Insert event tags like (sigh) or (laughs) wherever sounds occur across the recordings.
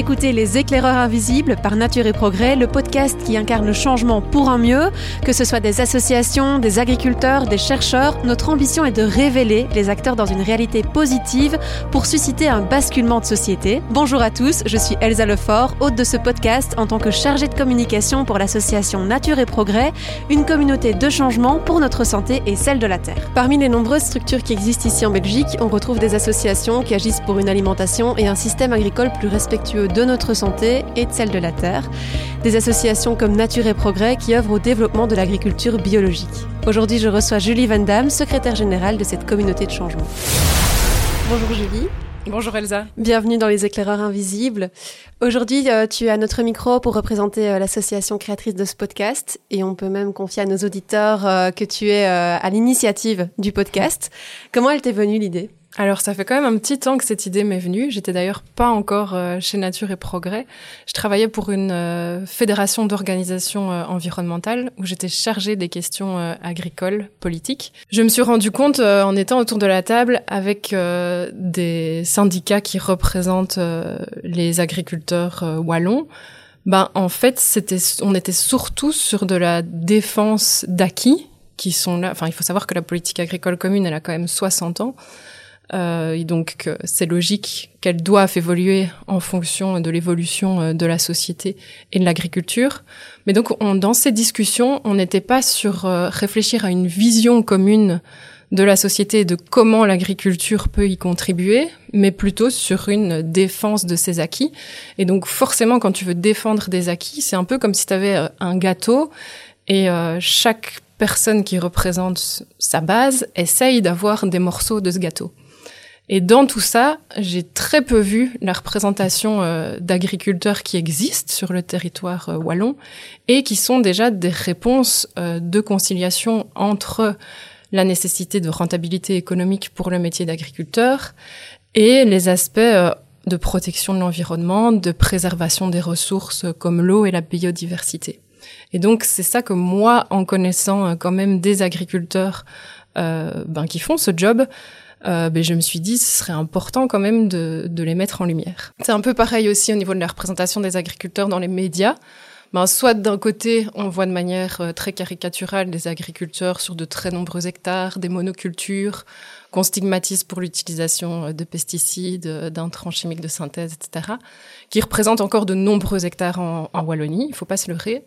écoutez Les éclaireurs invisibles par Nature et Progrès, le podcast qui incarne le changement pour un mieux. Que ce soit des associations, des agriculteurs, des chercheurs, notre ambition est de révéler les acteurs dans une réalité positive pour susciter un basculement de société. Bonjour à tous, je suis Elsa Lefort, hôte de ce podcast en tant que chargée de communication pour l'association Nature et Progrès, une communauté de changement pour notre santé et celle de la Terre. Parmi les nombreuses structures qui existent ici en Belgique, on retrouve des associations qui agissent pour une alimentation et un système agricole plus respectueux de notre santé et de celle de la Terre. Des associations comme Nature et Progrès qui œuvrent au développement de l'agriculture biologique. Aujourd'hui, je reçois Julie Van Damme, secrétaire générale de cette communauté de changement. Bonjour Julie. Bonjour Elsa. Bienvenue dans les éclaireurs invisibles. Aujourd'hui, euh, tu as notre micro pour représenter euh, l'association créatrice de ce podcast et on peut même confier à nos auditeurs euh, que tu es à l'initiative du podcast. Comment elle t'est venue l'idée? Alors, ça fait quand même un petit temps que cette idée m'est venue. J'étais d'ailleurs pas encore euh, chez Nature et Progrès. Je travaillais pour une euh, fédération d'organisations euh, environnementales où j'étais chargée des questions agricoles, politiques. Je me suis rendu compte en étant autour de la table avec des syndicats qui représentent les agriculteurs wallons. Ben, en fait, c'était, on était surtout sur de la défense d'acquis qui sont là. Enfin, il faut savoir que la politique agricole commune, elle a quand même 60 ans. Euh, et donc c'est logique qu'elles doivent évoluer en fonction de l'évolution euh, de la société et de l'agriculture. Mais donc on, dans ces discussions, on n'était pas sur euh, réfléchir à une vision commune de la société et de comment l'agriculture peut y contribuer, mais plutôt sur une défense de ses acquis. Et donc forcément, quand tu veux défendre des acquis, c'est un peu comme si tu avais un gâteau et chaque personne qui représente sa base essaye d'avoir des morceaux de ce gâteau. Et dans tout ça, j'ai très peu vu la représentation euh, d'agriculteurs qui existent sur le territoire euh, wallon et qui sont déjà des réponses euh, de conciliation entre la nécessité de rentabilité économique pour le métier d'agriculteur et les aspects de protection de l'environnement, de préservation des ressources comme l'eau et la biodiversité. Et donc c'est ça que moi, en connaissant quand même des agriculteurs ben, qui font ce job, euh, ben, je me suis dit ce serait important quand même de, de les mettre en lumière. C'est un peu pareil aussi au niveau de la représentation des agriculteurs dans les médias. Ben, soit d'un côté, on voit de manière euh, très caricaturale des agriculteurs sur de très nombreux hectares, des monocultures, qu'on stigmatise pour l'utilisation euh, de pesticides, d'intrants chimiques de synthèse, etc., qui représentent encore de nombreux hectares en, en Wallonie, il faut pas se leurrer.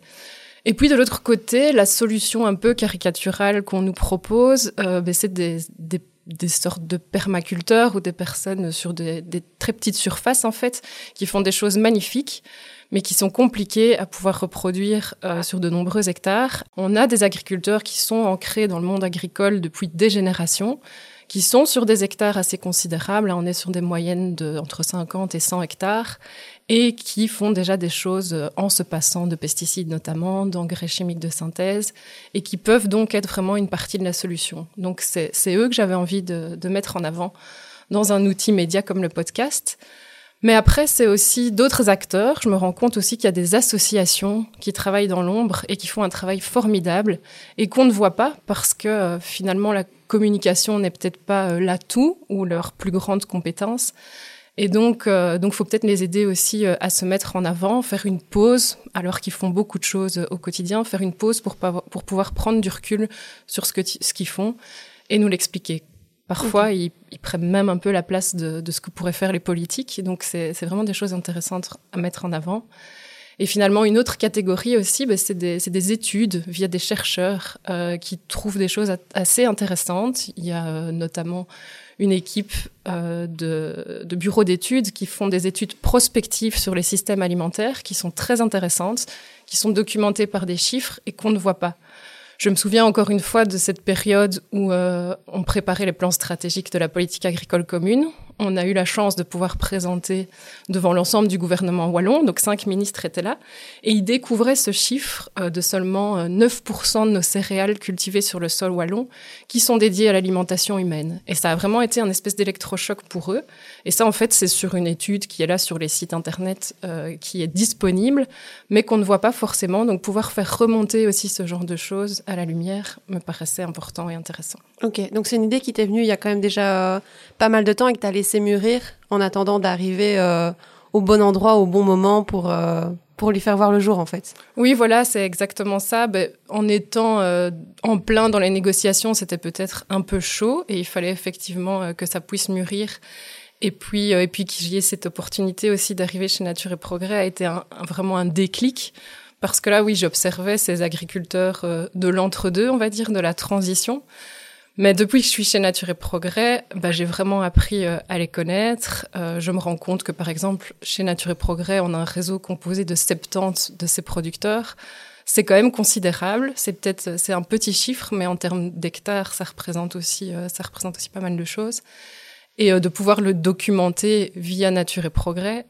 Et puis de l'autre côté, la solution un peu caricaturale qu'on nous propose, ben, c'est des, des des sortes de permaculteurs ou des personnes sur des, très petites surfaces en fait, qui font des choses magnifiques, mais qui sont compliquées à pouvoir reproduire euh, sur de nombreux hectares. On a des agriculteurs qui sont ancrés dans le monde agricole depuis des générations, qui sont sur des hectares assez considérables. on est sur des moyennes de entre 50 et 100 hectares et qui font déjà des choses euh, en se passant de pesticides notamment, d'engrais chimiques de synthèse, et qui peuvent donc être vraiment une partie de la solution. Donc c'est eux que j'avais envie de, mettre en avant dans un outil média comme le podcast. Mais après, c'est aussi d'autres acteurs. Je me rends compte aussi qu'il y a des associations qui travaillent dans l'ombre et qui font un travail formidable et qu'on ne voit pas parce que euh, finalement la communication n'est peut-être pas euh, l'atout ou leur plus grande compétence. Et donc, euh, donc, faut peut-être les aider aussi euh, à se mettre en avant, faire une pause, alors qu'ils font beaucoup de choses euh, au quotidien, faire une pause pour, pour pouvoir prendre du recul sur ce que ce qu'ils font et nous l'expliquer. Parfois, ils, ils, prennent même un peu la place de, de ce que pourraient faire les politiques. Donc, c'est vraiment des choses intéressantes à mettre en avant. Et finalement, une autre catégorie aussi, ben, c'est des, des, études via des chercheurs euh, qui trouvent des choses assez intéressantes. Il y a euh, notamment une équipe euh, de, de bureaux d'études qui font des études prospectives sur les systèmes alimentaires qui sont très intéressantes, qui sont documentées par des chiffres et qu'on ne voit pas. Je me souviens encore une fois de cette période où euh, on préparait les plans stratégiques de la politique agricole commune on a eu la chance de pouvoir présenter devant l'ensemble du gouvernement wallon, donc cinq ministres étaient là, et ils découvraient ce chiffre euh, de seulement 9% euh, de nos céréales cultivées sur le sol wallon qui sont dédiées à l'alimentation humaine. Et ça a vraiment été un espèce d'électrochoc pour eux. Et ça, en fait, c'est sur une étude qui est là sur les sites internet, euh, qui est disponible, mais qu'on ne voit pas forcément. Donc pouvoir faire remonter aussi ce genre de choses à la lumière me paraissait important et intéressant. Ok, donc c'est une idée qui t'est venue il y a quand même déjà pas mal de temps et que tu as mûrir en attendant d'arriver euh, au bon endroit, au bon moment pour pour lui faire voir le jour en fait. Oui, voilà, c'est exactement ça. Ben, en étant euh, en plein dans les négociations, c'était peut-être un peu chaud et il fallait effectivement euh, que ça puisse mûrir. Et puis, euh, et puis qu'il y ait cette opportunité aussi d'arriver chez Nature et Progrès a été un, vraiment un déclic. Parce que là, oui, j'observais ces agriculteurs de l'entre-deux, on va dire, de la transition. Mais depuis que je suis chez Nature et Progrès, bah, j'ai vraiment appris euh, à les connaître. Euh, je me rends compte que, par exemple, chez Nature et Progrès, on a un réseau composé de 70 de ces producteurs. C'est quand même considérable. C'est peut-être, c'est un petit chiffre, mais en termes d'hectares, ça représente aussi, euh, ça représente aussi pas mal de choses. Et de pouvoir le documenter via Nature et Progrès,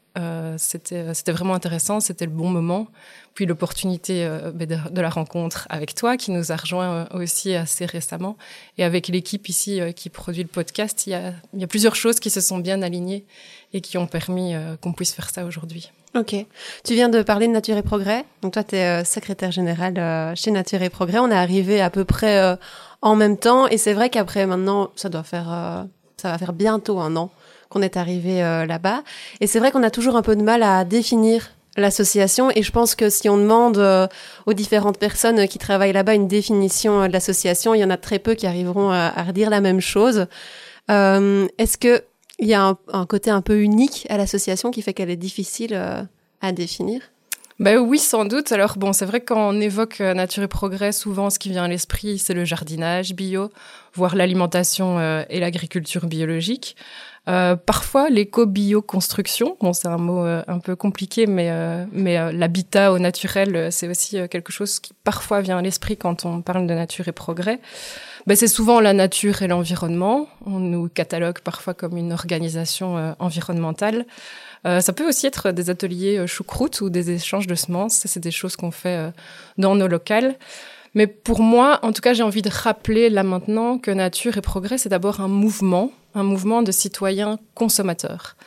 c'était, c'était vraiment intéressant. C'était le bon moment puis l'opportunité euh, ben, de, la rencontre avec toi, qui nous a rejoint euh, aussi assez récemment, et avec l'équipe ici euh, qui produit le podcast, il y, a, il y a plusieurs choses qui se sont bien alignées et qui ont permis qu'on puisse faire ça aujourd'hui. Ok. Tu viens de parler de Nature et Progrès. Donc toi, tu es secrétaire général chez Nature et Progrès. On est arrivé à peu près en même temps, et c'est vrai qu'après maintenant, ça doit faire, ça va faire bientôt un an qu'on est arrivé là-bas. Et c'est vrai qu'on a toujours un peu de mal à définir l'association et je pense que si on demande euh, aux différentes personnes qui travaillent là-bas une définition euh, de l'association, il y en a très peu qui arriveront à, redire la même chose. Euh, Est-ce que il y a un, côté un peu unique à l'association qui fait qu'elle est difficile euh, à définir? Ben oui, sans doute. Alors bon, c'est vrai que quand on évoque nature et progrès, souvent ce qui vient à l'esprit, c'est le jardinage bio, voire l'alimentation et l'agriculture biologique. Euh, parfois, l'éco-bio-construction, bon, c'est un mot euh, un peu compliqué, mais, euh, mais l'habitat au naturel, c'est aussi quelque chose qui parfois vient à l'esprit quand on parle de nature et progrès. Ben, c'est souvent la nature et l'environnement. On nous catalogue parfois comme une organisation environnementale. Ça peut aussi être des ateliers choucroute ou des échanges de semences. C'est des choses qu'on fait dans nos locales. Mais pour moi, en tout cas, j'ai envie de rappeler là maintenant que Nature et Progrès, c'est d'abord un mouvement, un mouvement de citoyens consommateurs.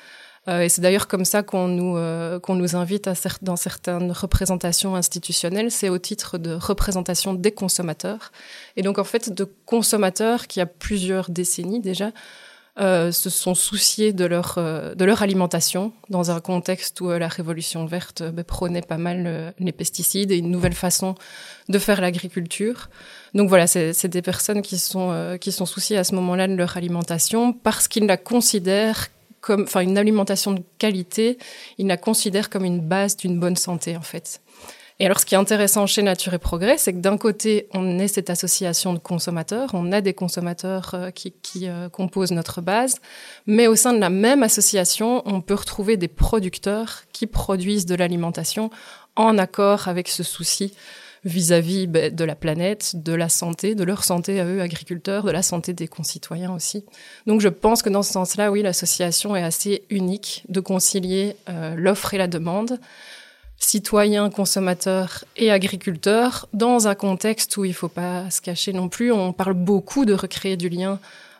Euh, et c'est d'ailleurs comme ça qu'on nous, euh, qu'on nous invite à dans certaines représentations institutionnelles, c'est au titre de représentation des consommateurs. Et donc en fait, de consommateurs qui, a plusieurs décennies déjà, euh, se sont souciés de leur, euh, de leur alimentation dans un contexte où euh, la révolution verte bah, prônait pas mal les pesticides et une nouvelle façon de faire l'agriculture. Donc voilà, c'est des personnes qui sont, qui sont souciées à ce moment-là de leur alimentation parce qu'ils la considèrent comme, enfin, une alimentation de qualité, ils la considèrent comme une base d'une bonne santé en fait. Et alors, ce qui est intéressant chez Nature et Progrès, c'est que d'un côté, on est cette association de consommateurs, on a des consommateurs euh, qui, euh, composent notre base, mais au sein de la même association, on peut retrouver des producteurs qui produisent de l'alimentation en accord avec ce souci vis-à-vis ben, de la planète, de la santé, de leur santé à eux, agriculteurs, de la santé des concitoyens aussi. Donc je pense que dans ce sens-là, oui, l'association est assez unique de concilier euh, l'offre et la demande citoyens, consommateurs et agriculteurs dans un contexte où il ne faut pas se cacher non plus. On parle beaucoup de recréer du lien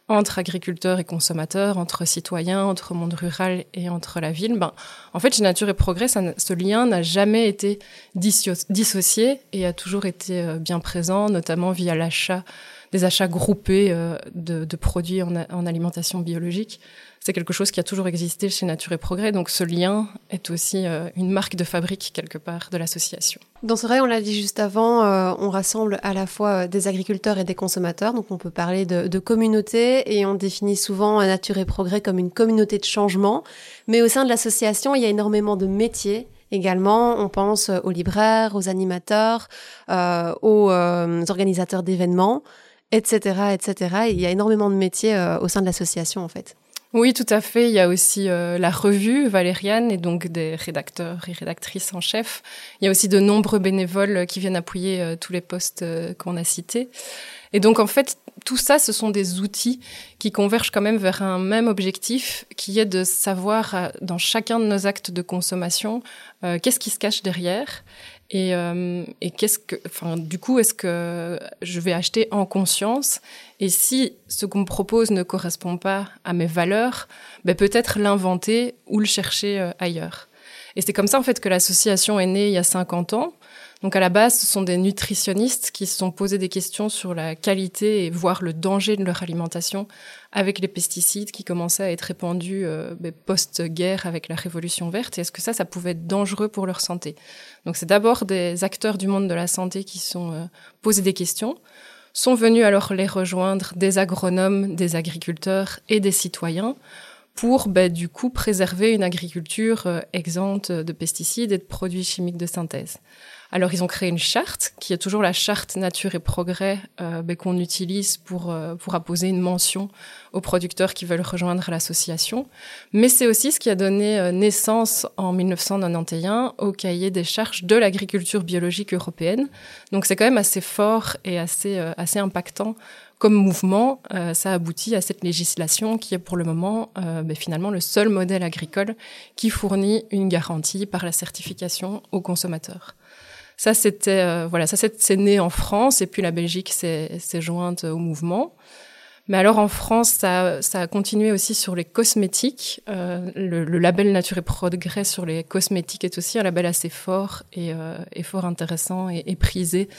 entre agriculteurs et consommateurs, entre citoyens, entre monde rural et entre la ville. Ben, en fait, chez Nature et Progrès, ce lien n'a jamais été dissocié et a toujours été euh, bien présent, notamment via l'achat des achats groupés euh, de, produits en alimentation biologique c'est quelque chose qui a toujours existé chez Nature et Progrès. Donc ce lien est aussi euh, une marque de fabrique quelque part de l'association. Dans ce rayon, on l'a dit juste avant, euh, on rassemble à la fois euh, des agriculteurs et des consommateurs. Donc on peut parler de, de communauté et on définit souvent Nature et Progrès comme une communauté de changement. Mais au sein de l'association, il y a énormément de métiers Également, on pense aux libraires, aux animateurs, aux organisateurs d'événements, etc., etc. il y a énormément de métiers au sein de l'association, en fait. Oui, tout à fait. Il y a aussi euh, la revue Valériane et donc des rédacteurs et rédactrices en chef. Il y a aussi de nombreux bénévoles qui viennent appuyer euh, tous les postes euh, qu'on a cités. Et donc en fait, tout ça, ce sont des outils qui convergent quand même vers un même objectif, qui est de savoir dans chacun de nos actes de consommation qu'est-ce qui se cache derrière et, euh, et qu'est-ce que, enfin, du coup, est-ce que je vais acheter en conscience? Et si ce qu'on me propose ne correspond pas à mes valeurs, ben peut-être l'inventer ou le chercher euh, ailleurs. Et c'est comme ça en fait que l'association est née il y a 50 ans. Donc à la base, ce sont des nutritionnistes qui se sont posés des questions sur la qualité et voire le danger de leur alimentation avec les pesticides qui commençaient à être répandus euh, ben, post-guerre avec la révolution verte. Et est-ce que ça, ça pouvait être dangereux pour leur santé? Donc c'est d'abord des acteurs du monde de la santé qui sont euh, posés des questions. Sont venus alors les rejoindre des agronomes, des agriculteurs et des citoyens pour ben, du coup préserver une agriculture euh, exempte de pesticides et de produits chimiques de synthèse. Alors ils ont créé une charte qui est toujours la charte nature et progrès euh, ben, qu'on utilise pour euh, pour apposer une mention aux producteurs qui veulent rejoindre l'association. Mais c'est aussi ce qui a donné euh, naissance en 1991 au cahier des charges de l'agriculture biologique européenne. Donc c'est quand même assez fort et assez assez impactant comme mouvement, ça aboutit à cette législation qui est pour le moment ben, finalement le seul modèle agricole qui fournit une garantie par la certification aux consommateurs. Ça, c'était euh, voilà, ça c'est né en France et puis la Belgique s'est jointe au mouvement. Mais alors en France, ça, ça, a continué aussi sur les cosmétiques. Euh, le, le, label Nature et Progrès sur les cosmétiques est aussi un label assez fort et, euh, et fort intéressant et, et prisé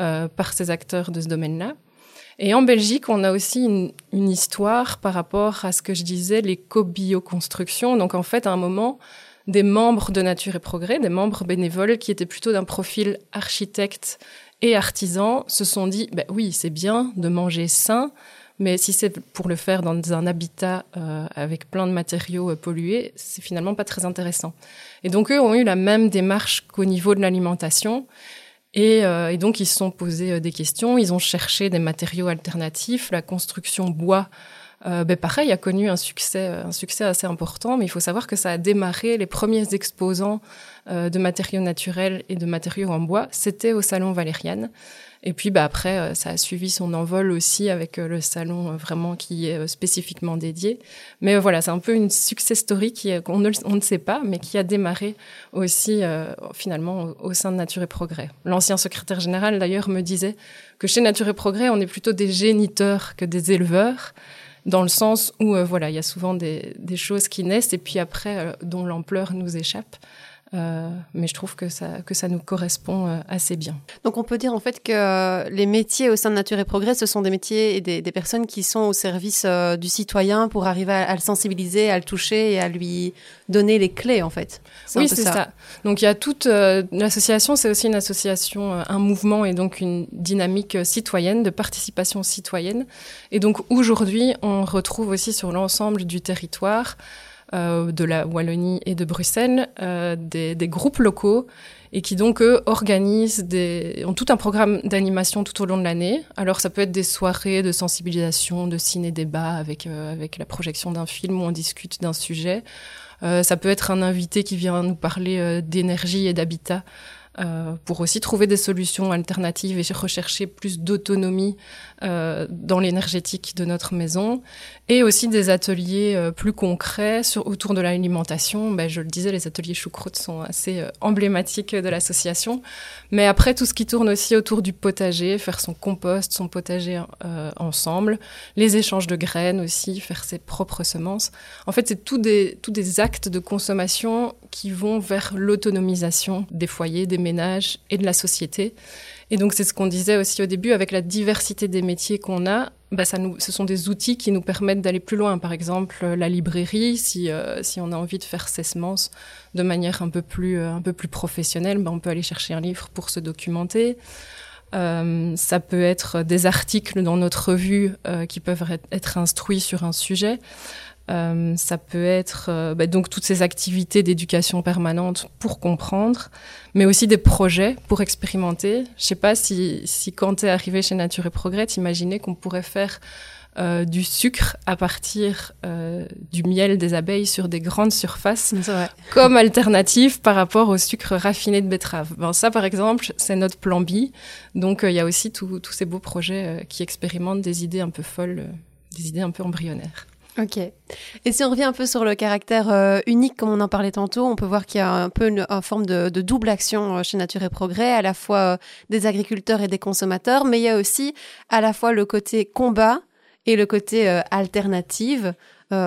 euh, par ces acteurs de ce domaine-là. Et en Belgique, on a aussi une, une, histoire par rapport à ce que je disais, les co-bioconstructions. Donc en fait, à un moment, des membres de Nature et Progrès, des membres bénévoles qui étaient plutôt d'un profil architecte et artisan, se sont dit, ben oui, c'est bien de manger sain, mais si c'est pour le faire dans un habitat euh, avec plein de matériaux euh, pollués, c'est finalement pas très intéressant. Et donc eux ont eu la même démarche qu'au niveau de l'alimentation. Et, euh, et, donc ils se sont posés des questions, ils ont cherché des matériaux alternatifs, la construction bois euh, ben pareil, a connu un succès, euh, un succès assez important, mais il faut savoir que ça a démarré, les premiers exposants euh, de matériaux naturels et de matériaux en bois, c'était au Salon Valériane. Et puis bah, après, ça a suivi son envol aussi avec le salon vraiment qui est spécifiquement dédié. Mais voilà, c'est un peu une success story qu'on ne, on ne sait pas, mais qui a démarré aussi finalement au sein de Nature et Progrès. L'ancien secrétaire général d'ailleurs me disait que chez Nature et Progrès, on est plutôt des géniteurs que des éleveurs dans le sens où euh, voilà, il y a souvent des, des, choses qui naissent et puis après euh, dont l'ampleur nous échappe. Euh, mais je trouve que ça, que ça nous correspond euh, assez bien. Donc on peut dire en fait que les métiers au sein de Nature et Progrès, ce sont des métiers et des, des personnes qui sont au service euh, du citoyen pour arriver à, à, le sensibiliser, à le toucher et à lui donner les clés en fait. Oui, c'est ça. ça. Donc il y a toute l'association, c'est aussi une association, un mouvement et donc une dynamique citoyenne de participation citoyenne. Et donc aujourd'hui, on retrouve aussi sur l'ensemble du territoire euh, de la Wallonie et de Bruxelles, euh, des, des, groupes locaux et qui donc eux organisent des, ont tout un programme d'animation tout au long de l'année. Alors ça peut être des soirées de sensibilisation, de ciné-débat avec euh, avec la projection d'un film où on discute d'un sujet. Euh, ça peut être un invité qui vient nous parler euh, d'énergie et d'habitat. Euh, pour aussi trouver des solutions alternatives et rechercher plus d'autonomie euh, dans l'énergétique de notre maison, et aussi des ateliers euh, plus concrets sur, autour de l'alimentation. Ben, je le disais, les ateliers choucroute sont assez euh, emblématiques de l'association, mais après tout ce qui tourne aussi autour du potager, faire son compost, son potager euh, ensemble, les échanges de graines aussi, faire ses propres semences. En fait, c'est tous des, tous des actes de consommation qui vont vers l'autonomisation des foyers, des ménages et de la société. Et donc c'est ce qu'on disait aussi au début, avec la diversité des métiers qu'on a, bah, ça ce sont des outils qui nous permettent d'aller plus loin. Par exemple, la librairie, si, euh, si on a envie de faire ses semences de manière un peu plus, euh, un peu plus professionnelle, bah, on peut aller chercher un livre pour se documenter. Euh, ça peut être des articles dans notre revue euh, qui peuvent être instruits sur un sujet. Euh, ça peut être euh, bah, donc toutes ces activités d'éducation permanente pour comprendre, mais aussi des projets pour expérimenter. Je sais pas si, si quand tu es arrivé chez Nature et Progrès, imaginais qu'on pourrait faire euh, du sucre à partir du miel des abeilles sur des grandes surfaces comme alternative par rapport au sucre raffiné de betterave. Ben, ça, par exemple, c'est notre plan B. Donc, il y a aussi tous ces beaux projets qui expérimentent des idées un peu folles, des idées un peu embryonnaires. Ok. Et si on revient un peu sur le caractère euh, unique, comme on en parlait tantôt, on peut voir qu'il y a un peu une, forme de, double action euh, chez Nature et Progrès, à la fois euh, des agriculteurs et des consommateurs, mais il y a aussi à la fois le côté combat et le côté euh, alternative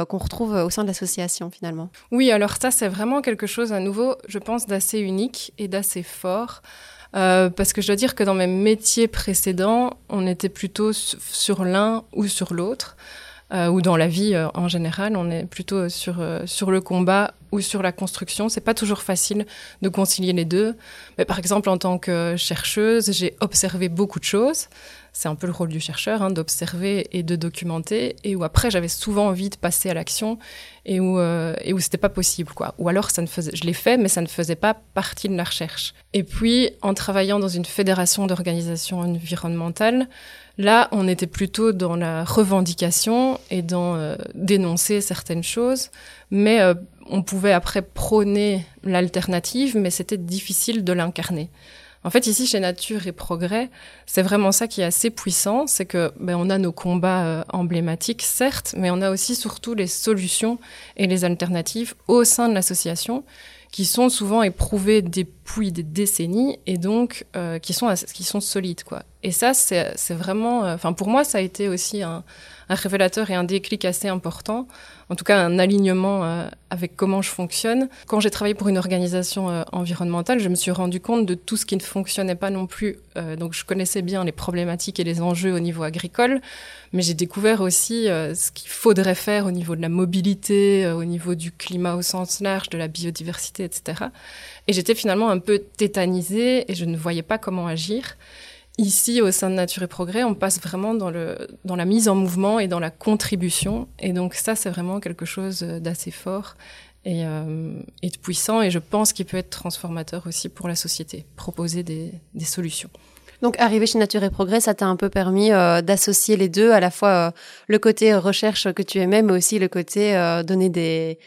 qu'on retrouve au sein de l'association finalement. Oui, alors ça c'est vraiment quelque chose à nouveau, je pense, d'assez unique et d'assez fort. parce que je dois dire que dans mes métiers précédents, on était plutôt sur l'un ou sur l'autre. Euh, ou dans la vie euh, en général, on est plutôt sur euh, sur le combat ou sur la construction. C'est pas toujours facile de concilier les deux. Mais par exemple, en tant que chercheuse, j'ai observé beaucoup de choses. C'est un peu le rôle du chercheur, hein, d'observer et de documenter, et où après j'avais souvent envie de passer à l'action, et où et où c'était pas possible, quoi. Ou alors ça ne faisait, je l'ai fait, mais ça ne faisait pas partie de la recherche. Et puis en travaillant dans une fédération d'organisations environnementales, Là, on était plutôt dans la revendication et dans euh, dénoncer certaines choses, mais euh, on pouvait après prôner l'alternative, mais c'était difficile de l'incarner. En fait, ici, chez Nature et Progrès, c'est vraiment ça qui est assez puissant, c'est que ben, on a nos combats euh, emblématiques, certes, mais on a aussi surtout les solutions et les alternatives au sein de l'association qui sont souvent éprouvées depuis des décennies et donc euh, qui sont qui sont solides quoi. Et ça c'est vraiment, euh, pour moi ça a été aussi un, révélateur et un déclic assez important, en tout cas un alignement euh, avec comment je fonctionne. Quand j'ai travaillé pour une organisation environnementale, je me suis rendu compte de tout ce qui ne fonctionnait pas non plus. Donc je connaissais bien les problématiques et les enjeux au niveau agricole, mais j'ai découvert aussi ce qu'il faudrait faire au niveau de la mobilité, au niveau du climat au sens large, de la biodiversité, etc. Et j'étais finalement un peu tétanisée et je ne voyais pas comment agir. Ici, au sein de Nature et Progrès, on passe vraiment dans, le, dans la mise en mouvement et dans la contribution. Et donc ça, c'est vraiment quelque chose d'assez fort et, euh, et, de puissant. Et je pense qu'il peut être transformateur aussi pour la société, proposer des, des solutions. Donc, arriver chez Nature et Progrès, ça t'a un peu permis euh, d'associer les deux, à la fois euh, le côté recherche que tu aimais, mais aussi le côté donner des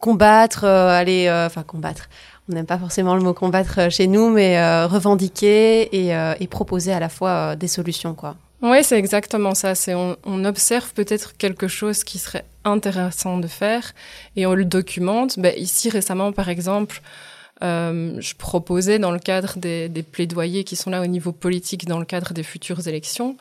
combattre, aller, enfin combattre, on n'aime pas forcément le mot combattre euh, chez nous, mais euh, revendiquer et, euh, et, proposer à la fois des solutions, quoi. Oui, c'est exactement ça. C'est on, observe peut-être quelque chose qui serait intéressant de faire et on le documente. Ben, ici récemment, par exemple, je proposais dans le cadre des, plaidoyers qui sont là au niveau politique, dans le cadre des futures élections,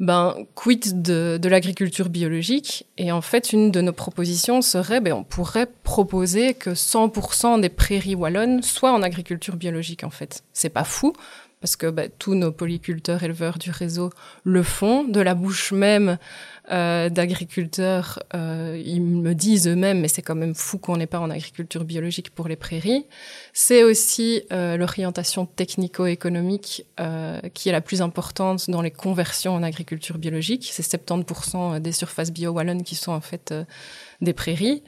ben, quid de, de l'agriculture biologique Et en fait, une de nos propositions serait, ben, on pourrait proposer que 100% des prairies wallonnes soient en agriculture biologique, en fait. C'est pas fou, parce que ben, tous nos polyculteurs éleveurs du réseau le font, de la bouche même euh, d'agriculteurs, euh, ils me disent eux-mêmes, mais c'est quand même fou qu'on n'ait pas en agriculture biologique pour les prairies. C'est aussi euh, l'orientation technico-économique qui est la plus importante dans les conversions en agriculture biologique. C'est 70% des surfaces bio-wallonnes qui sont en fait des prairies.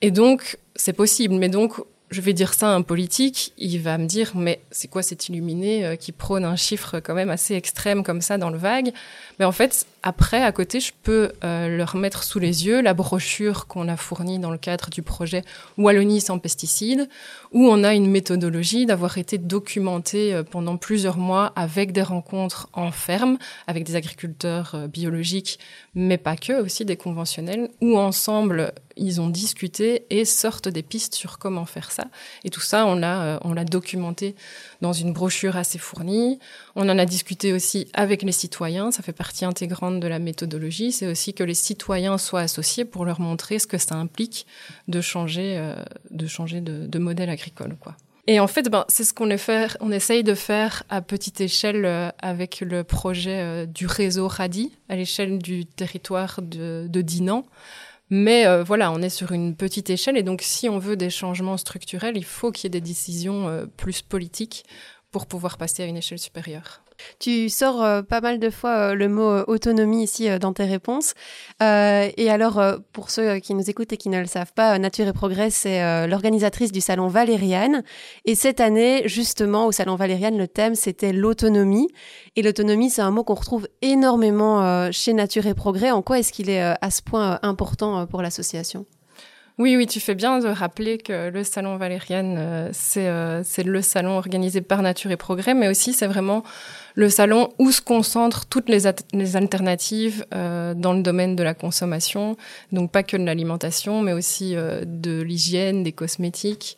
Et donc, c'est possible. Mais donc, je vais dire ça à un politique, il va me dire mais c'est quoi cet illuminé euh, qui prône un chiffre quand même assez extrême comme ça dans le vague? Mais en fait, après, à côté, je peux euh, leur mettre sous les yeux la brochure qu'on a fournie dans le cadre du projet Wallonie sans pesticides, où on a une méthodologie d'avoir été documentée euh, pendant plusieurs mois avec des rencontres en ferme, avec des agriculteurs euh, biologiques, mais pas que, aussi des conventionnels, où ensemble ils ont discuté et sortent des pistes sur comment faire ça. Et tout ça, on l'a, on l'a documenté dans une brochure assez fournie. On en a discuté aussi avec les citoyens. Ça fait partie intégrante de la méthodologie. C'est aussi que les citoyens soient associés pour leur montrer ce que ça implique de changer, euh, de modèle agricole, quoi. Et en fait, ben, c'est ce qu'on essaye de faire à petite échelle euh, avec le projet euh, du réseau RADI, à l'échelle du territoire de, Dinan. Mais voilà, on est sur une petite échelle et donc si on veut des changements structurels, il faut qu'il y ait des décisions plus politiques pour pouvoir passer à une échelle supérieure. Tu sors euh, pas mal de fois euh, le mot euh, autonomie ici dans tes réponses. et alors, pour ceux qui nous écoutent et qui ne le savent pas, Nature et Progrès, c'est l'organisatrice du Salon Valériane. Et cette année, justement, au Salon Valériane, le thème, c'était l'autonomie. Et l'autonomie, c'est un mot qu'on retrouve énormément chez Nature et Progrès. En quoi est-ce qu'il est à ce point important pour l'association? Oui, oui, tu fais bien de rappeler que le salon Valériane, euh, c'est euh, le salon organisé par Nature et Progrès, mais aussi c'est vraiment le salon où se concentrent toutes les, les alternatives euh, dans le domaine de la consommation, donc pas que de l'alimentation, mais aussi euh, de l'hygiène, des cosmétiques.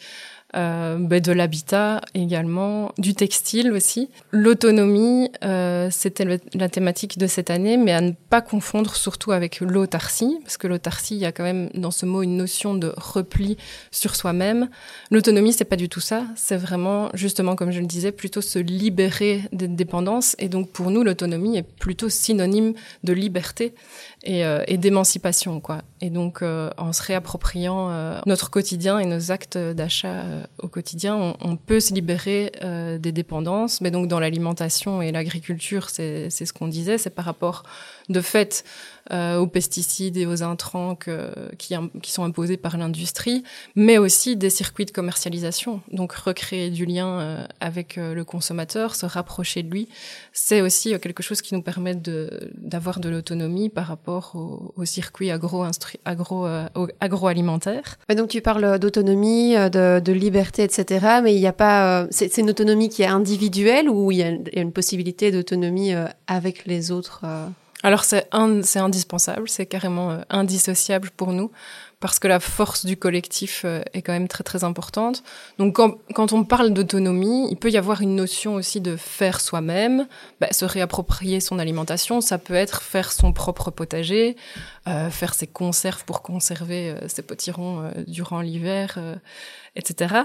Euh, ben, de l'habitat également, du textile aussi. L'autonomie, euh, c'était la thématique de cette année, mais à ne pas confondre surtout avec l'autarcie, parce que l'autarcie, il y a quand même dans ce mot une notion de repli sur soi-même. L'autonomie, c'est pas du tout ça. C'est vraiment, justement, comme je le disais, plutôt se libérer des dépendances. Et donc, pour nous, l'autonomie est plutôt synonyme de liberté et, euh, et d'émancipation, quoi. Et donc, euh, en se réappropriant euh, notre quotidien et nos actes d'achat au quotidien, on, on, peut se libérer des dépendances. Mais donc, dans l'alimentation et l'agriculture, c'est ce qu'on disait, c'est par rapport de fait euh, aux pesticides et aux intrants que, qui, qui, sont imposés par l'industrie, mais aussi des circuits de commercialisation. Donc recréer du lien euh, avec euh, le consommateur, se rapprocher de lui, c'est aussi quelque chose qui nous permet d'avoir de, l'autonomie par rapport aux au circuits agro, agro, donc tu parles d'autonomie, de, de, liberté, etc. Mais il n'y a pas, c'est une autonomie qui est individuelle ou il y a une possibilité d'autonomie avec les autres alors c'est c'est indispensable, c'est carrément euh, indissociable pour nous parce que la force du collectif euh, est quand même très très importante. Donc quand, quand on parle d'autonomie, il peut y avoir une notion aussi de faire soi-même, bah, se réapproprier son alimentation. Ça peut être faire son propre potager, euh, faire ses conserves pour conserver euh, ses potirons durant l'hiver, etc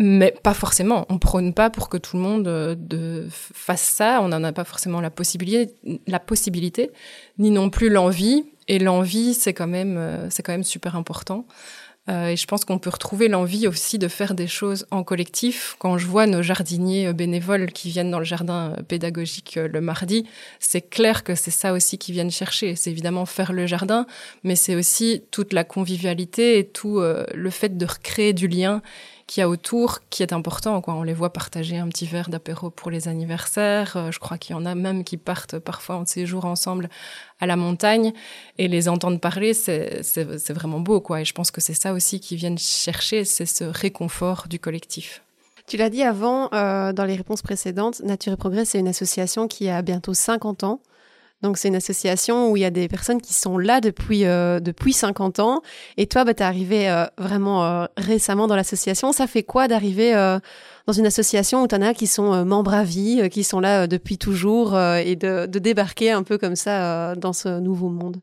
mais pas forcément. On prône pas pour que tout le monde euh, fasse ça. On n'en a pas forcément la possibilité, la possibilité, ni non plus l'envie. Et l'envie, c'est quand même, euh, c'est quand même super important. Euh, et je pense qu'on peut retrouver l'envie aussi de faire des choses en collectif. Quand je vois nos jardiniers bénévoles qui viennent dans le jardin pédagogique le mardi, c'est clair que c'est ça aussi qu'ils viennent chercher. C'est évidemment faire le jardin, mais c'est aussi toute la convivialité et tout le fait de recréer du lien qu'il y a autour qui est important. On les voit partager un petit verre d'apéro pour les anniversaires. Euh, je crois qu'il y en a même qui partent parfois en séjour ensemble à la montagne et les entendre parler, c'est vraiment beau. Quoi. Et je pense que c'est ça aussi qu'ils viennent chercher, c'est ce réconfort du collectif. Tu l'as dit avant, euh, dans les réponses précédentes, Nature et Progrès, c'est une association qui a bientôt 50 ans. Donc c'est une association où il y a des personnes qui sont là depuis euh, depuis 50 ans. Et toi, bah, tu es arrivé euh, vraiment récemment dans l'association. Ça fait quoi d'arriver dans une association où tu en as qui sont membres à vie, qui sont là depuis toujours, et de, débarquer un peu comme ça dans ce nouveau monde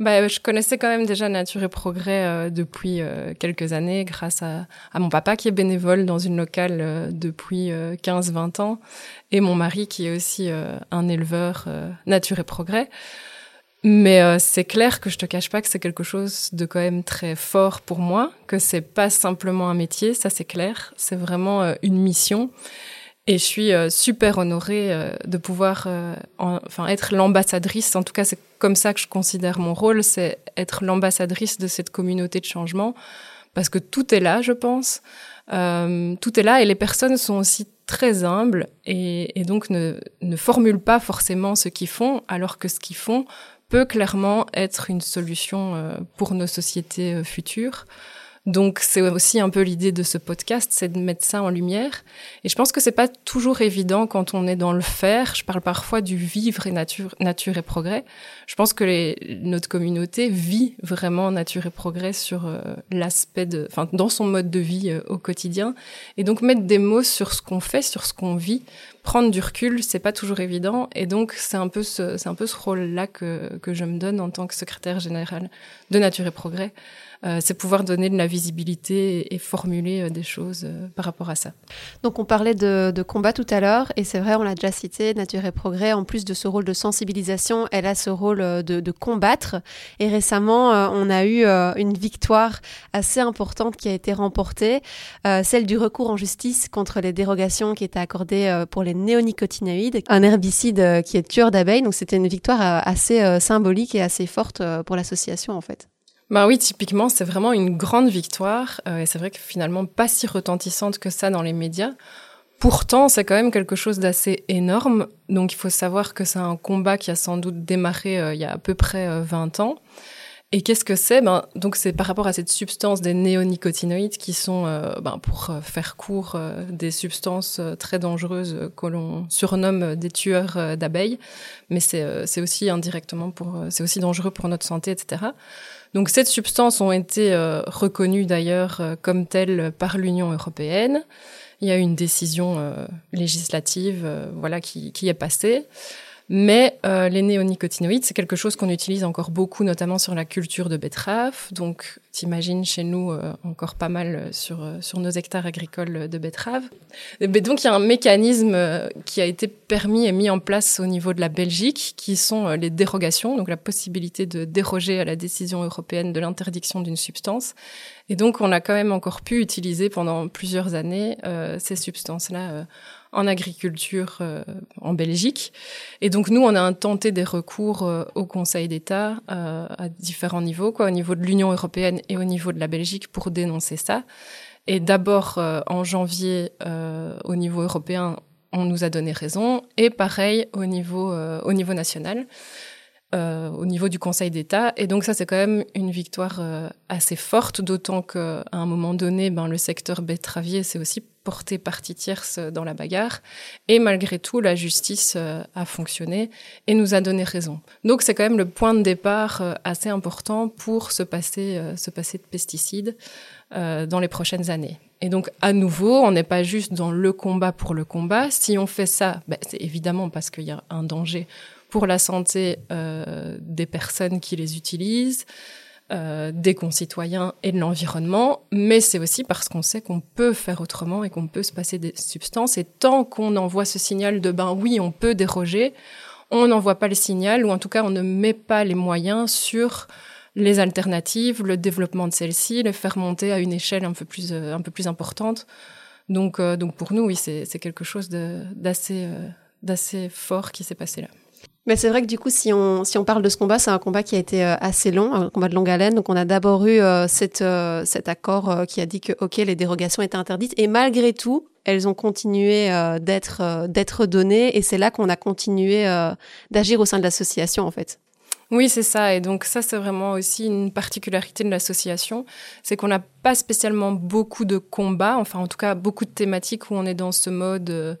bah, je connaissais quand même déjà Nature et Progrès euh, depuis euh, quelques années grâce à, mon papa qui est bénévole dans une locale euh, depuis 15-20 ans et mon mari qui est aussi un éleveur Nature et Progrès. Mais c'est clair que je te cache pas que c'est quelque chose de quand même très fort pour moi, que c'est pas simplement un métier, ça c'est clair, c'est vraiment une mission. Et je suis euh, super honorée euh, de pouvoir euh, enfin, être l'ambassadrice, en tout cas c'est comme ça que je considère mon rôle, c'est être l'ambassadrice de cette communauté de changement, parce que tout est là, je pense. tout est là et les personnes sont aussi très humbles et, et donc ne, ne formulent pas forcément ce qu'ils font, alors que ce qu'ils font peut clairement être une solution pour nos sociétés futures. Donc c'est aussi un peu l'idée de ce podcast, c'est de mettre ça en lumière. Et je pense que c'est pas toujours évident quand on est dans le faire. Je parle parfois du vivre et nature, nature et progrès. Je pense que les, notre communauté vit vraiment nature et progrès sur euh, l'aspect de, enfin dans son mode de vie euh, au quotidien. Et donc mettre des mots sur ce qu'on fait, sur ce qu'on vit, prendre du recul, c'est pas toujours évident. Et donc c'est un peu ce, c'est un peu ce rôle-là que que je me donne en tant que secrétaire général de Nature et Progrès. Euh, c'est pouvoir donner de la visibilité et, formuler euh, des choses euh, par rapport à ça. Donc on parlait de, combat tout à l'heure, et c'est vrai, on l'a déjà cité, Nature et Progrès, en plus de ce rôle de sensibilisation, elle a ce rôle de, combattre. Et récemment, on a eu une victoire assez importante qui a été remportée, celle du recours en justice contre les dérogations qui étaient accordées pour les néonicotinoïdes, un herbicide qui est tueur d'abeilles. Donc c'était une victoire assez symbolique et assez forte pour l'association en fait. Bah oui, typiquement, c'est vraiment une grande victoire. Euh, et c'est vrai que finalement, pas si retentissante que ça dans les médias. Pourtant, c'est quand même quelque chose d'assez énorme. Donc, il faut savoir que c'est un combat qui a sans doute démarré euh, il y a à peu près 20 euh, ans. Et qu'est-ce que c'est? Ben, Donc c'est par rapport à cette substance des néonicotinoïdes qui sont, euh, ben, pour faire court, des substances très dangereuses que l'on surnomme des tueurs d'abeilles, mais c'est aussi indirectement pour, c'est aussi dangereux pour notre santé, etc. Donc ces substances ont été reconnues d'ailleurs comme telles par l'Union européenne. Il y a une décision législative, voilà, qui, qui est passée. Mais euh, les néonicotinoïdes, c'est quelque chose qu'on utilise encore beaucoup, notamment sur la culture de betterave. Donc, t'imagines chez nous euh, encore pas mal sur, euh, sur nos hectares agricoles de betterave. Mais donc, il y a un mécanisme qui a été permis et mis en place au niveau de la Belgique, qui sont les dérogations, donc la possibilité de déroger à la décision européenne de l'interdiction d'une substance. Et donc, on a quand même encore pu utiliser pendant plusieurs années ces substances-là en agriculture euh, en Belgique. Et donc nous, on a tenté des recours euh, au Conseil d'État euh, à différents niveaux, quoi, au niveau de l'Union européenne et au niveau de la Belgique pour dénoncer ça. Et d'abord en janvier, au niveau européen, on nous a donné raison, et pareil au niveau au niveau national. Euh, au niveau du Conseil d'État. Et donc ça, c'est quand même une victoire euh, assez forte, d'autant qu'à un moment donné, ben, le secteur betteravier s'est aussi porté partie tierce dans la bagarre. Et malgré tout, la justice euh, a fonctionné et nous a donné raison. Donc c'est quand même le point de départ assez important pour se passer, se passer de pesticides dans les prochaines années. Et donc, à nouveau, on n'est pas juste dans le combat pour le combat. Si on fait ça, ben, c'est évidemment parce qu'il y a un danger pour la santé euh, des personnes qui les utilisent, euh, des concitoyens et de l'environnement, mais c'est aussi parce qu'on sait qu'on peut faire autrement et qu'on peut se passer des substances. Et tant qu'on envoie ce signal de ben oui, on peut déroger, on n'envoie pas le signal, ou en tout cas on ne met pas les moyens sur les alternatives, le développement de celles-ci, les faire monter à une échelle un peu plus, euh, importante. Donc, donc pour nous, oui, c'est quelque chose d'assez fort qui s'est passé là. Mais c'est vrai que du coup, si on, si on parle de ce combat, c'est un combat qui a été euh, assez long, un combat de longue haleine. Donc on a d'abord eu euh, euh, cet accord qui a dit que, OK, les dérogations étaient interdites. Et malgré tout, elles ont continué d'être d'être données. Et c'est là qu'on a continué d'agir au sein de l'association, en fait. Oui, c'est ça. Et donc ça, c'est vraiment aussi une particularité de l'association, c'est qu'on n'a pas spécialement beaucoup de combats, enfin en tout cas beaucoup de thématiques où on est dans ce mode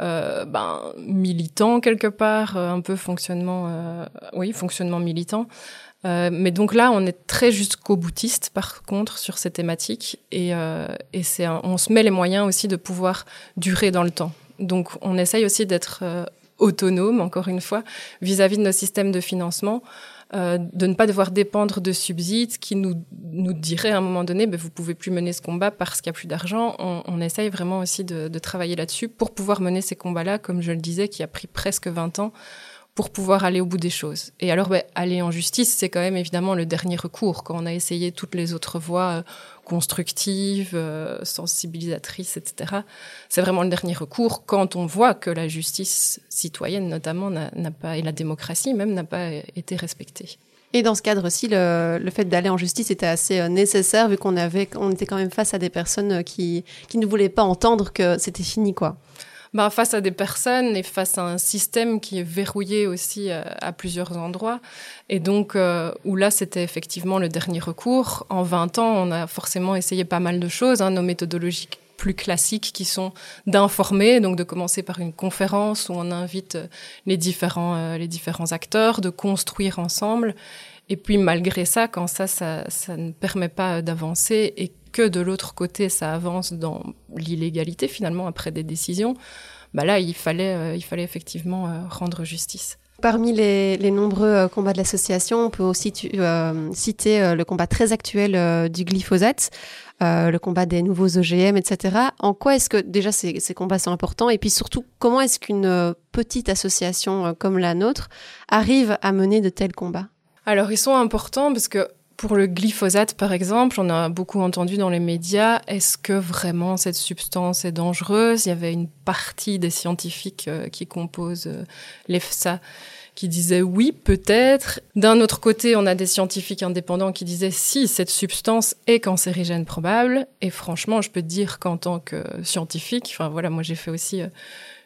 euh, ben, militant quelque part, euh, un peu fonctionnement, euh, oui, fonctionnement militant. mais donc là, on est très jusqu'au boutiste, par contre, sur ces thématiques, et, et c'est, on se met les moyens aussi de pouvoir durer dans le temps. Donc, on essaye aussi d'être autonome, encore une fois, vis-à-vis de nos systèmes de financement. Euh, de ne pas devoir dépendre de subsides qui nous, nous diraient à un moment donné, ben, vous pouvez plus mener ce combat parce qu'il n'y a plus d'argent. On, on, essaye vraiment aussi de, de travailler là-dessus pour pouvoir mener ces combats-là, comme je le disais, qui a pris presque 20 ans pour pouvoir aller au bout des choses. Et alors, ben, aller en justice, c'est quand même évidemment le dernier recours. Quand on a essayé toutes les autres voies euh, constructives, euh, sensibilisatrices, etc., c'est vraiment le dernier recours quand on voit que la justice citoyenne, notamment, n'a pas, et la démocratie même, n'a pas été respectée. Et dans ce cadre-ci, le, le, fait d'aller en justice était assez euh, nécessaire vu qu'on avait, on était quand même face à des personnes qui, qui ne voulaient pas entendre que c'était fini, quoi ben, face à des personnes et face à un système qui est verrouillé aussi euh, à, plusieurs endroits. Et donc, euh, où là, c'était effectivement le dernier recours. En 20 ans, on a forcément essayé pas mal de choses, hein, nos méthodologies plus classiques qui sont d'informer, donc de commencer par une conférence où on invite euh, les différents, les différents acteurs, de construire ensemble. Et puis malgré ça, quand ça, ça, ça ne permet pas d'avancer et que de l'autre côté, ça avance dans l'illégalité finalement après des décisions, bah là, il fallait, euh, il fallait effectivement euh, rendre justice. Parmi les, les nombreux euh, combats de l'association, on peut aussi citer le combat très actuel du glyphosate, le combat des nouveaux OGM, etc. En quoi est-ce que déjà ces, ces, combats sont importants? Et puis surtout comment est-ce qu'une petite association comme la nôtre arrive à mener de tels combats? Alors ils sont importants parce que pour le glyphosate, par exemple, on a beaucoup entendu dans les médias, est-ce que vraiment cette substance est dangereuse? Il y avait une partie des scientifiques euh, qui composent euh, l'EFSA qui disaient oui, peut-être. D'un autre côté, on a des scientifiques indépendants qui disaient si, cette substance est cancérigène probable. Et franchement, je peux dire qu'en tant que scientifique, enfin voilà, moi j'ai fait aussi euh,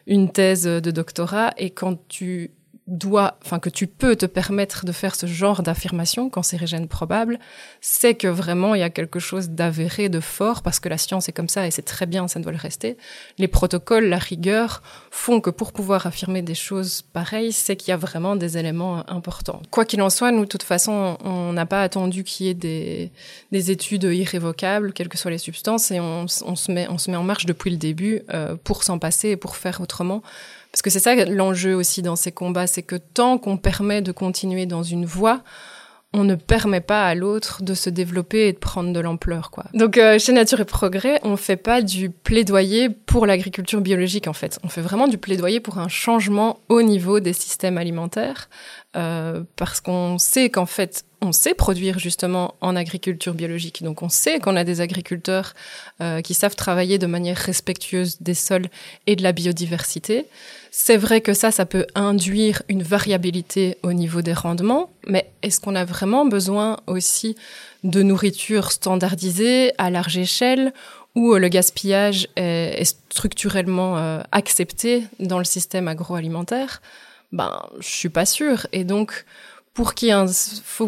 une thèse de doctorat, et quand tu dois, enfin que tu peux te permettre de faire ce genre d'affirmation cancérigène probable, c'est que vraiment il y a quelque chose d'avéré, de fort, parce que la science est comme ça et c'est très bien, ça doit le rester. Les protocoles, la rigueur font que pour pouvoir affirmer des choses pareilles, c'est qu'il y a vraiment des éléments importants. Quoi qu'il en soit, nous, de toute façon, on n'a pas attendu qu'il y ait des, des, études irrévocables, quelles que soient les substances, et on, on, se, met, on se met en marche depuis le début euh, pour s'en passer et pour faire autrement. Que c'est ça l'enjeu aussi dans ces combats, c'est que tant qu'on permet de continuer dans une voie, on ne permet pas à l'autre de se développer et de prendre de l'ampleur. Donc, euh, chez Nature et Progrès, on fait pas du plaidoyer pour l'agriculture biologique, en fait. On fait vraiment du plaidoyer pour un changement au niveau des systèmes alimentaires, euh, parce qu'on sait qu'en fait, on sait produire justement en agriculture biologique. Donc on sait qu'on a des agriculteurs euh, qui savent travailler de manière respectueuse des sols et de la biodiversité. C'est vrai que ça, ça peut induire une variabilité au niveau des rendements, mais est-ce qu'on a vraiment besoin aussi de nourriture standardisée à large échelle où le gaspillage est, structurellement euh, accepté dans le système agroalimentaire? Ben je suis pas sûre. Et donc pour qu'il y ait un,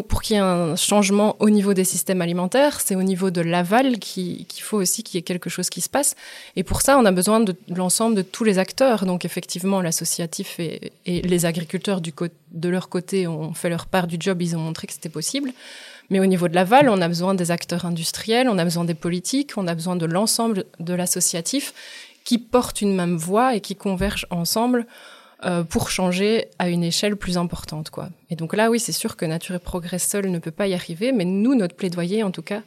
pour qu'il y ait un changement au niveau des systèmes alimentaires, c'est au niveau de l'aval qu'il faut aussi qu'il y ait quelque chose qui se passe. Et pour ça, on a besoin de, l'ensemble de tous les acteurs. Donc effectivement, l'associatif et, les agriculteurs du de leur côté ont fait leur part du job, ils ont montré que c'était possible. Mais au niveau de l'aval, on a besoin des acteurs industriels, on a besoin des politiques, on a besoin de l'ensemble de l'associatif qui portent une même voix et qui convergent ensemble euh, pour changer à une échelle plus importante, quoi. Et donc là, oui, c'est sûr que Nature et Progrès seul ne peut pas y arriver, mais nous, notre plaidoyer, en tout cas,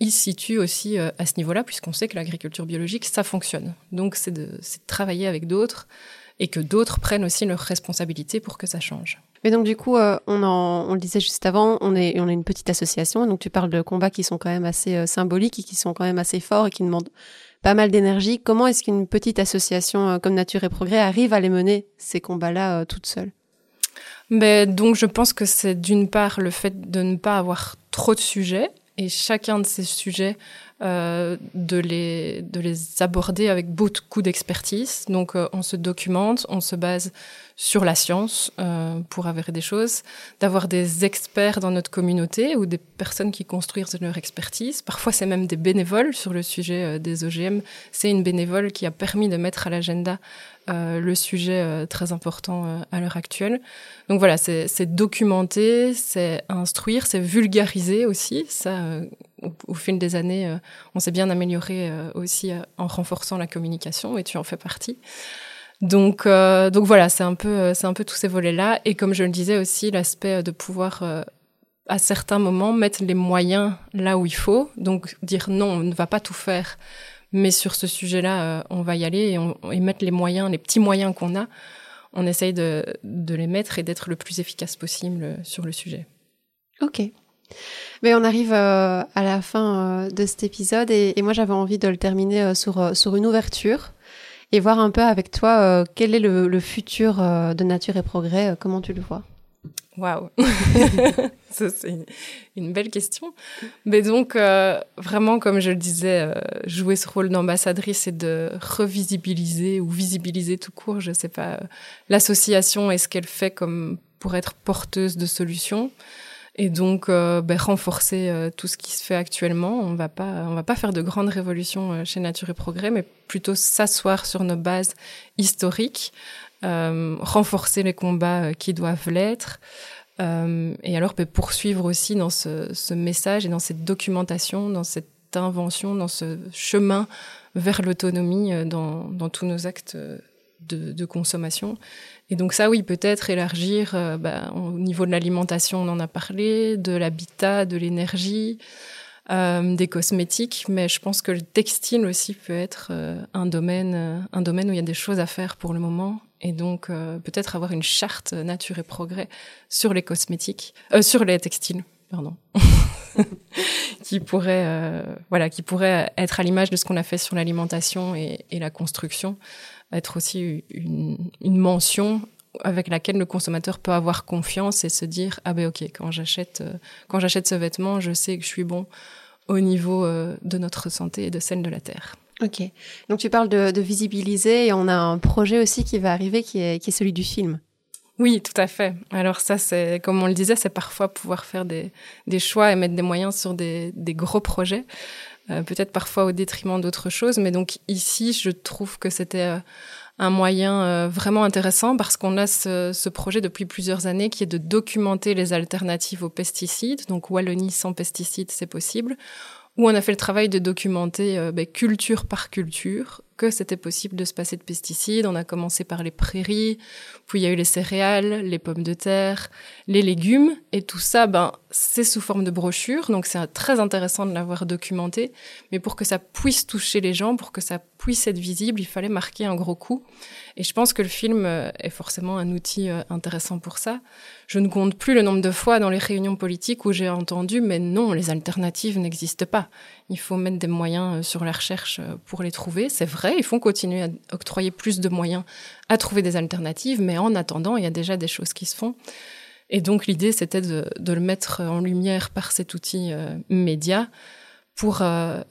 il se situe aussi euh, à ce niveau-là, puisqu'on sait que l'agriculture biologique, ça fonctionne. Donc, c'est de, de, travailler avec d'autres et que d'autres prennent aussi leurs responsabilités pour que ça change. Mais donc du coup, euh, on, en, on le disait juste avant, on est, on est une petite association, donc tu parles de combats qui sont quand même assez symboliques et qui sont quand même assez forts et qui demandent pas mal d'énergie. Comment est-ce qu'une petite association euh, comme Nature et Progrès arrive à les mener, ces combats-là, euh, toute seule Mais ben, Donc je pense que c'est d'une part le fait de ne pas avoir trop de sujets, et chacun de ces sujets euh, de, les, de les aborder avec beaucoup d'expertise. Donc on se documente, on se base sur la science euh, pour avérer des choses, d'avoir des experts dans notre communauté ou des personnes qui construisent leur expertise. Parfois c'est même des bénévoles sur le sujet des OGM. C'est une bénévole qui a permis de mettre à l'agenda euh, le sujet euh, très important euh, à l'heure actuelle. Donc voilà, c'est documenter, c'est instruire, c'est vulgariser aussi. Ça, au, fil des années, on s'est bien amélioré aussi en renforçant la communication et tu en fais partie. Donc, donc voilà, c'est un peu, c'est un peu tous ces volets-là. Et comme je le disais aussi, l'aspect de pouvoir à certains moments mettre les moyens là où il faut. Donc dire non, on ne va pas tout faire mais sur ce sujet-là, euh, on va y aller et, mettre les moyens, les petits moyens qu'on a. On essaye de, les mettre et d'être le plus efficace possible euh, sur le sujet. Ok. Mais on arrive euh, à la fin de cet épisode et, moi j'avais envie de le terminer sur une ouverture et voir un peu avec toi quel est le, futur de Nature et Progrès, comment tu le vois? Waouh, (laughs) c'est une, belle question. Mais donc euh, vraiment, comme je le disais, euh, jouer ce rôle d'ambassadrice et de revisibiliser ou visibiliser tout court, je sais pas, euh, l'association et ce qu'elle fait comme pour être porteuse de solutions. Et donc ben, renforcer tout ce qui se fait actuellement. On va pas, on va pas faire de grandes révolutions chez Nature et Progrès, mais plutôt s'asseoir sur nos bases historiques. Euh, renforcer les combats euh, qui doivent l'être. Euh, et alors peut poursuivre aussi dans ce, ce, message et dans cette documentation, dans cette invention, dans ce chemin vers l'autonomie dans, dans, tous nos actes de, consommation. Et donc ça, oui, peut-être élargir bah, au niveau de l'alimentation, on en a parlé, de l'habitat, de l'énergie, euh, des cosmétiques, mais je pense que le textile aussi peut être euh, un domaine, un domaine où il y a des choses à faire pour le moment. Et donc euh, peut-être avoir une charte nature et progrès sur les cosmétiques, euh, sur les textiles, pardon, (laughs) qui pourrait, euh, voilà, qui pourrait être à l'image de ce qu'on a fait sur l'alimentation et, la construction, être aussi une, une, mention avec laquelle le consommateur peut avoir confiance et se dire ah ben ok quand j'achète quand j'achète ce vêtement je sais que je suis bon au niveau de notre santé et de celle de la terre. Ok. Donc tu parles de, de, visibiliser et on a un projet aussi qui va arriver qui est, qui est celui du film. Oui, tout à fait. Alors ça, c'est comme on le disait, c'est parfois pouvoir faire des, des, choix et mettre des moyens sur des, des gros projets, euh, peut-être parfois au détriment d'autres choses. Mais donc ici, je trouve que c'était euh, un moyen euh, vraiment intéressant parce qu'on a ce, ce, projet depuis plusieurs années qui est de documenter les alternatives aux pesticides. Donc Wallonie sans pesticides, c'est possible où on a fait le travail de documenter ben, culture par culture que c'était possible de se passer de pesticides. On a commencé par les prairies, puis il y a eu les céréales, les pommes de terre, les légumes, et tout ça, ben, c'est sous forme de brochure, donc c'est très intéressant de l'avoir documenté. Mais pour que ça puisse toucher les gens, pour que ça puisse être visible, il fallait marquer un gros coup. Et je pense que le film euh, est forcément un outil euh, intéressant pour ça. Je ne compte plus le nombre de fois dans les réunions politiques où j'ai entendu mais non, les alternatives n'existent pas. Il faut mettre des moyens euh, sur la recherche pour les trouver. C'est vrai, il faut continuer à octroyer plus de moyens à trouver des alternatives, mais en attendant, il y a déjà des choses qui se font. Et donc l'idée, c'était de, de, le mettre en lumière par cet outil média pour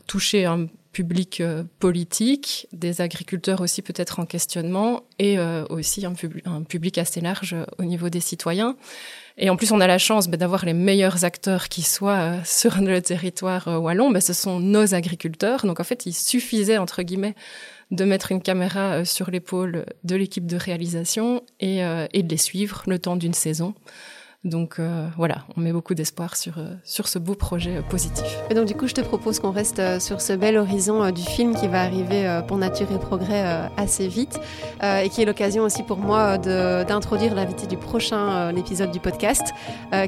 toucher un public euh, politique, des agriculteurs aussi peut-être en questionnement, et euh, aussi un, public assez large euh, au niveau des citoyens. Et en plus, on a la chance bah, d'avoir les meilleurs acteurs qui soient (laughs) sur le territoire wallon. Bah, ce sont nos agriculteurs. Donc en fait, il suffisait, entre guillemets, de mettre une caméra sur l'épaule de l'équipe de réalisation et de les suivre le temps d'une saison. Donc euh, voilà, on met beaucoup d'espoir sur, euh, sur ce beau projet euh, positif. Et donc du coup, je te propose qu'on reste sur ce bel horizon du film qui va arriver pour Nature et Progrès assez vite et qui est l'occasion aussi pour moi d'introduire l'invité du prochain épisode du podcast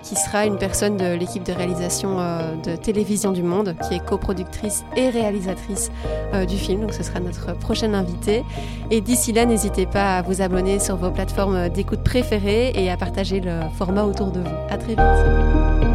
qui sera une personne de l'équipe de réalisation de Télévision du Monde qui est coproductrice et réalisatrice du film. Donc ce sera notre prochaine invité. Et d'ici là, n'hésitez pas à vous abonner sur vos plateformes d'écoute préférées et à partager le format de vous. À très vite.